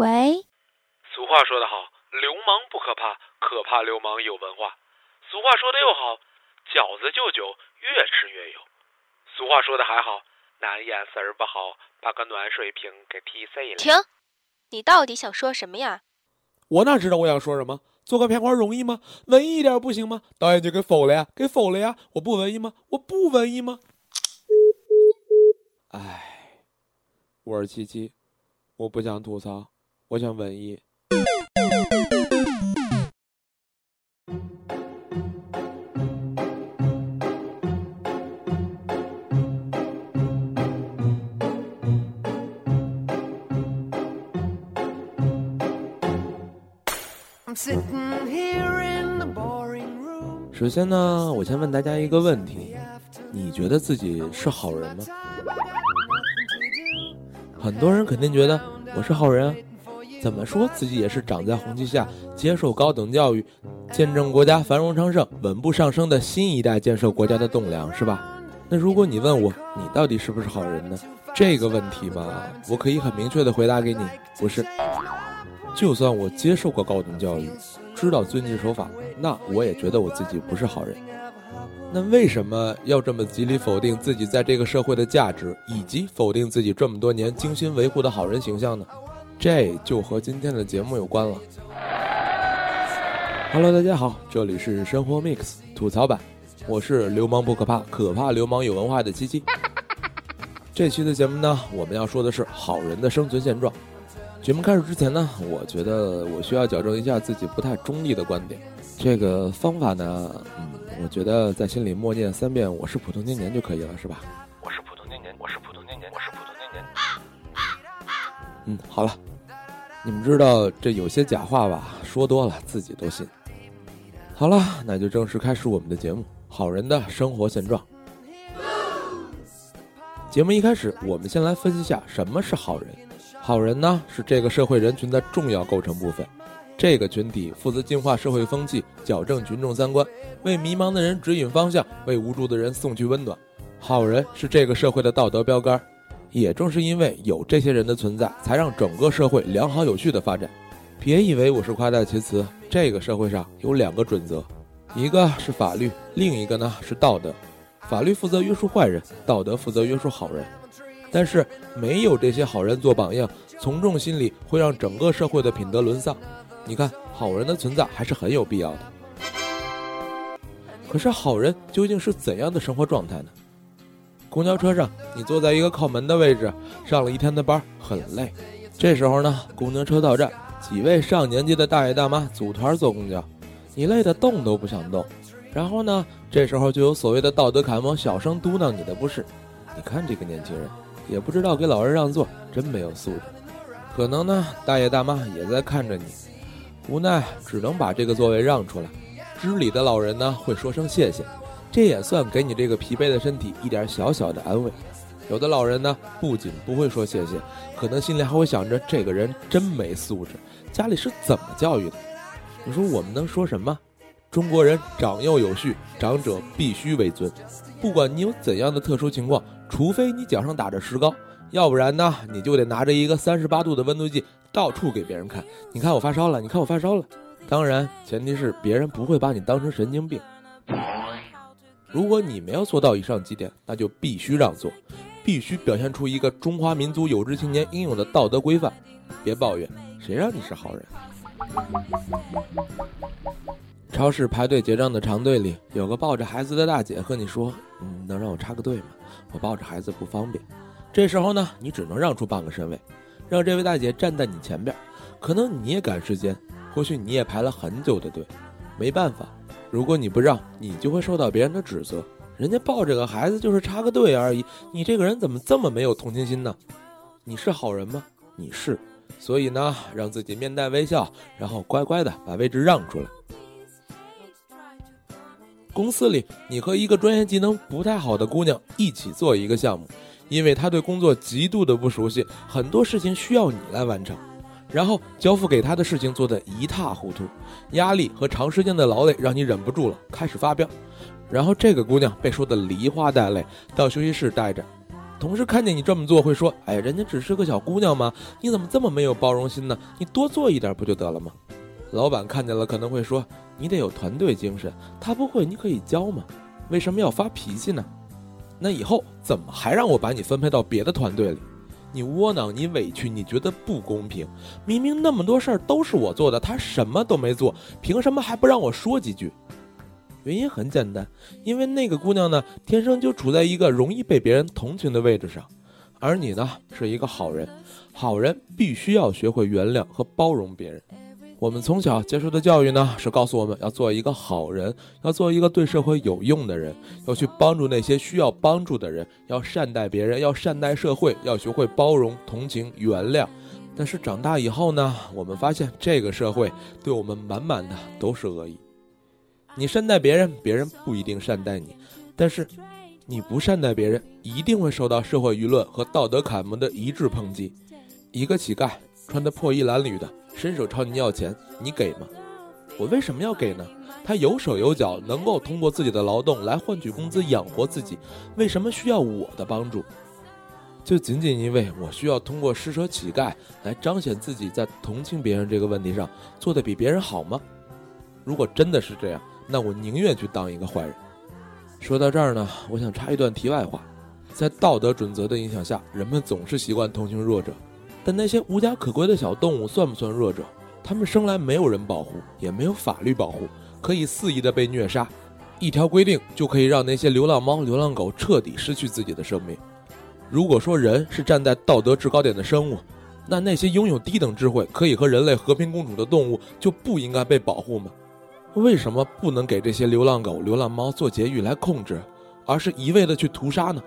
喂，俗话说得好，流氓不可怕，可怕流氓有文化。俗话说的又好，饺子就酒，越吃越有。俗话说的还好，男眼神儿不好，把个暖水瓶给踢碎了。停！你到底想说什么呀？我哪知道我想说什么？做个片花容易吗？文艺一点不行吗？导演就给否了呀，给否了呀！我不文艺吗？我不文艺吗？唉，我是七七，我不想吐槽，我想文艺。首先呢，我先问大家一个问题：你觉得自己是好人吗？很多人肯定觉得我是好人啊，怎么说自己也是长在红旗下，接受高等教育，见证国家繁荣昌盛、稳步上升的新一代建设国家的栋梁，是吧？那如果你问我，你到底是不是好人呢？这个问题嘛，我可以很明确的回答给你，不是。就算我接受过高等教育，知道遵纪守法，那我也觉得我自己不是好人。那为什么要这么极力否定自己在这个社会的价值，以及否定自己这么多年精心维护的好人形象呢？这就和今天的节目有关了。Hello，大家好，这里是生活 Mix 吐槽版，我是流氓不可怕，可怕流氓有文化的七七。这期的节目呢，我们要说的是好人的生存现状。节目开始之前呢，我觉得我需要矫正一下自己不太中立的观点。这个方法呢，嗯，我觉得在心里默念三遍“我是普通青年”就可以了，是吧？嗯，好了，你们知道这有些假话吧？说多了自己都信。好了，那就正式开始我们的节目《好人的生活现状》。节目一开始，我们先来分析下什么是好人。好人呢，是这个社会人群的重要构成部分。这个群体负责净化社会风气，矫正群众三观，为迷茫的人指引方向，为无助的人送去温暖。好人是这个社会的道德标杆。也正是因为有这些人的存在，才让整个社会良好有序的发展。别以为我是夸大其词，这个社会上有两个准则，一个是法律，另一个呢是道德。法律负责约束坏人，道德负责约束好人。但是没有这些好人做榜样，从众心理会让整个社会的品德沦丧。你看，好人的存在还是很有必要的。可是，好人究竟是怎样的生活状态呢？公交车上，你坐在一个靠门的位置，上了一天的班，很累。这时候呢，公交车到站，几位上年纪的大爷大妈组团坐公交，你累得动都不想动。然后呢，这时候就有所谓的道德楷模小声嘟囔你的不是。你看这个年轻人，也不知道给老人让座，真没有素质。可能呢，大爷大妈也在看着你，无奈只能把这个座位让出来。知礼的老人呢，会说声谢谢。这也算给你这个疲惫的身体一点小小的安慰。有的老人呢，不仅不会说谢谢，可能心里还会想着这个人真没素质，家里是怎么教育的？你说我们能说什么？中国人长幼有序，长者必须为尊。不管你有怎样的特殊情况，除非你脚上打着石膏，要不然呢，你就得拿着一个三十八度的温度计到处给别人看。你看我发烧了，你看我发烧了。当然，前提是别人不会把你当成神经病。如果你没有做到以上几点，那就必须让座，必须表现出一个中华民族有志青年应有的道德规范。别抱怨，谁让你是好人？超市排队结账的长队里，有个抱着孩子的大姐和你说：“嗯，能让我插个队吗？我抱着孩子不方便。”这时候呢，你只能让出半个身位，让这位大姐站在你前边。可能你也赶时间，或许你也排了很久的队，没办法。如果你不让，你就会受到别人的指责。人家抱着个孩子就是插个队而已，你这个人怎么这么没有同情心呢？你是好人吗？你是，所以呢，让自己面带微笑，然后乖乖的把位置让出来。公司里，你和一个专业技能不太好的姑娘一起做一个项目，因为她对工作极度的不熟悉，很多事情需要你来完成。然后交付给他的事情做得一塌糊涂，压力和长时间的劳累让你忍不住了，开始发飙。然后这个姑娘被说得梨花带泪，到休息室待着。同事看见你这么做，会说：“哎，人家只是个小姑娘嘛，你怎么这么没有包容心呢？你多做一点不就得了吗？”老板看见了可能会说：“你得有团队精神，他不会你可以教吗？为什么要发脾气呢？那以后怎么还让我把你分配到别的团队里？你窝囊，你委屈，你觉得不公平？明明那么多事儿都是我做的，他什么都没做，凭什么还不让我说几句？”原因很简单，因为那个姑娘呢，天生就处在一个容易被别人同情的位置上，而你呢，是一个好人，好人必须要学会原谅和包容别人。我们从小接受的教育呢，是告诉我们要做一个好人，要做一个对社会有用的人，要去帮助那些需要帮助的人，要善待别人，要善待社会，要学会包容、同情、原谅。但是长大以后呢，我们发现这个社会对我们满满的都是恶意。你善待别人，别人不一定善待你；但是，你不善待别人，一定会受到社会舆论和道德楷模的一致抨击。一个乞丐穿的破衣褴褛的，伸手朝你要钱，你给吗？我为什么要给呢？他有手有脚，能够通过自己的劳动来换取工资养活自己，为什么需要我的帮助？就仅仅因为我需要通过施舍乞丐来彰显自己在同情别人这个问题上做得比别人好吗？如果真的是这样，那我宁愿去当一个坏人。说到这儿呢，我想插一段题外话：在道德准则的影响下，人们总是习惯同情弱者，但那些无家可归的小动物算不算弱者？他们生来没有人保护，也没有法律保护，可以肆意的被虐杀。一条规定就可以让那些流浪猫、流浪狗彻底失去自己的生命。如果说人是站在道德制高点的生物，那那些拥有低等智慧、可以和人类和平共处的动物就不应该被保护吗？为什么不能给这些流浪狗、流浪猫做节育来控制，而是一味的去屠杀呢？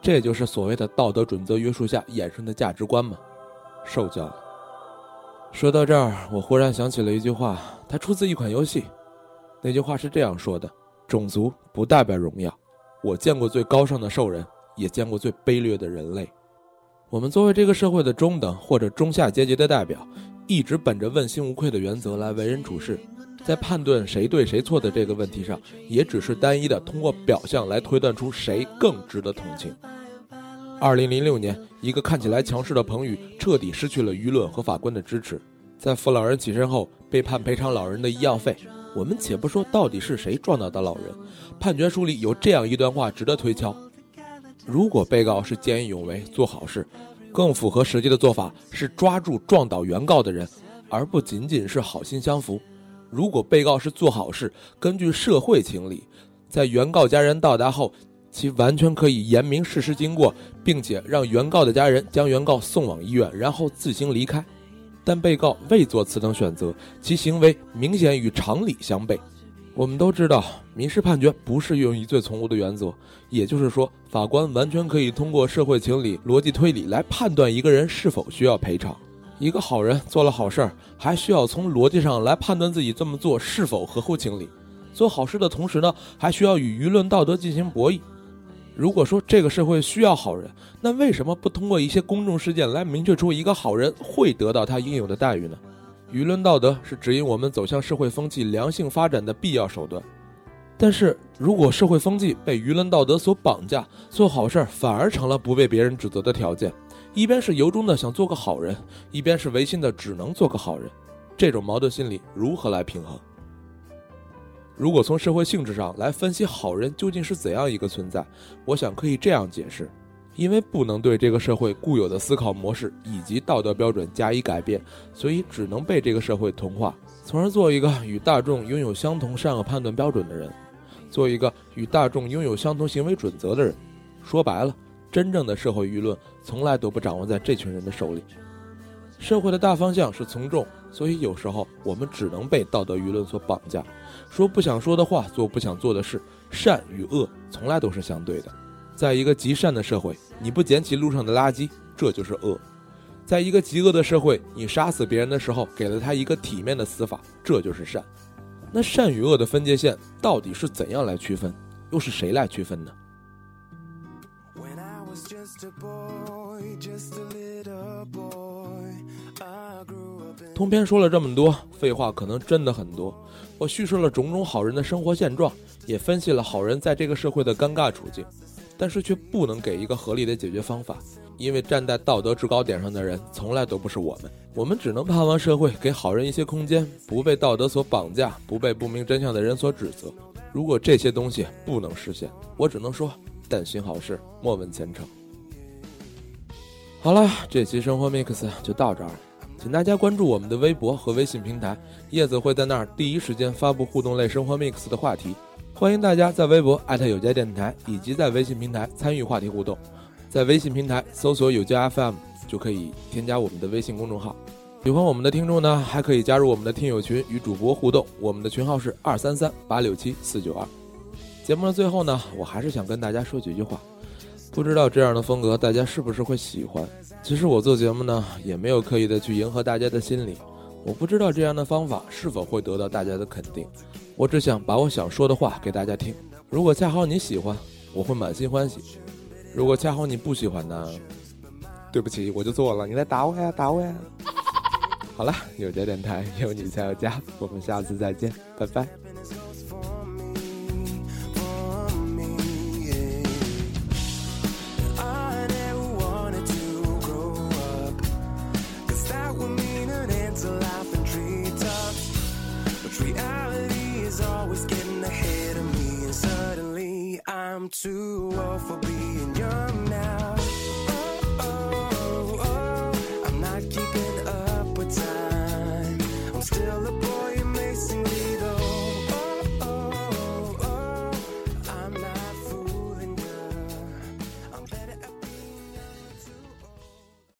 这就是所谓的道德准则约束下衍生的价值观吗？受教了。说到这儿，我忽然想起了一句话，它出自一款游戏。那句话是这样说的：“种族不代表荣耀。我见过最高尚的兽人，也见过最卑劣的人类。我们作为这个社会的中等或者中下阶级的代表，一直本着问心无愧的原则来为人处事。”在判断谁对谁错的这个问题上，也只是单一的通过表象来推断出谁更值得同情。二零零六年，一个看起来强势的彭宇彻底失去了舆论和法官的支持，在扶老人起身后被判赔偿老人的医药费。我们且不说到底是谁撞倒的老人，判决书里有这样一段话值得推敲：如果被告是见义勇为做好事，更符合实际的做法是抓住撞倒原告的人，而不仅仅是好心相扶。如果被告是做好事，根据社会情理，在原告家人到达后，其完全可以言明事实经过，并且让原告的家人将原告送往医院，然后自行离开。但被告未做此等选择，其行为明显与常理相悖。我们都知道，民事判决不适用疑罪从无的原则，也就是说，法官完全可以通过社会情理、逻辑推理来判断一个人是否需要赔偿。一个好人做了好事儿，还需要从逻辑上来判断自己这么做是否合乎情理。做好事的同时呢，还需要与舆论道德进行博弈。如果说这个社会需要好人，那为什么不通过一些公众事件来明确出一个好人会得到他应有的待遇呢？舆论道德是指引我们走向社会风气良性发展的必要手段。但是如果社会风气被舆论道德所绑架，做好事儿反而成了不被别人指责的条件。一边是由衷的想做个好人，一边是违心的只能做个好人，这种矛盾心理如何来平衡？如果从社会性质上来分析好人究竟是怎样一个存在，我想可以这样解释：因为不能对这个社会固有的思考模式以及道德标准加以改变，所以只能被这个社会同化，从而做一个与大众拥有相同善恶判断标准的人，做一个与大众拥有相同行为准则的人。说白了。真正的社会舆论从来都不掌握在这群人的手里。社会的大方向是从众，所以有时候我们只能被道德舆论所绑架，说不想说的话，做不想做的事。善与恶从来都是相对的。在一个极善的社会，你不捡起路上的垃圾，这就是恶；在一个极恶的社会，你杀死别人的时候，给了他一个体面的死法，这就是善。那善与恶的分界线到底是怎样来区分？又是谁来区分呢？通篇说了这么多废话，可能真的很多。我叙述了种种好人的生活现状，也分析了好人在这个社会的尴尬处境。但是却不能给一个合理的解决方法。因为站在道德制高点上的人从来都不是我们，我们只能盼望社会给好人一些空间，不被道德所绑架，不被不明真相的人所指责。如果这些东西不能实现，我只能说但行好事，莫问前程。好了，这期生活 mix 就到这儿，请大家关注我们的微博和微信平台，叶子会在那儿第一时间发布互动类生活 mix 的话题，欢迎大家在微博艾特有家电台，以及在微信平台参与话题互动。在微信平台搜索“有家 FM” 就可以添加我们的微信公众号。喜欢我们的听众呢，还可以加入我们的听友群与主播互动。我们的群号是二三三八六七四九二。节目的最后呢，我还是想跟大家说几句话。不知道这样的风格大家是不是会喜欢？其实我做节目呢，也没有刻意的去迎合大家的心理。我不知道这样的方法是否会得到大家的肯定。我只想把我想说的话给大家听。如果恰好你喜欢，我会满心欢喜。如果恰好你不喜欢呢？对不起，我就做了，你来打我呀，打我呀！好了，有家电台有你才有家，我们下次再见，拜拜。I'm too old for being young now.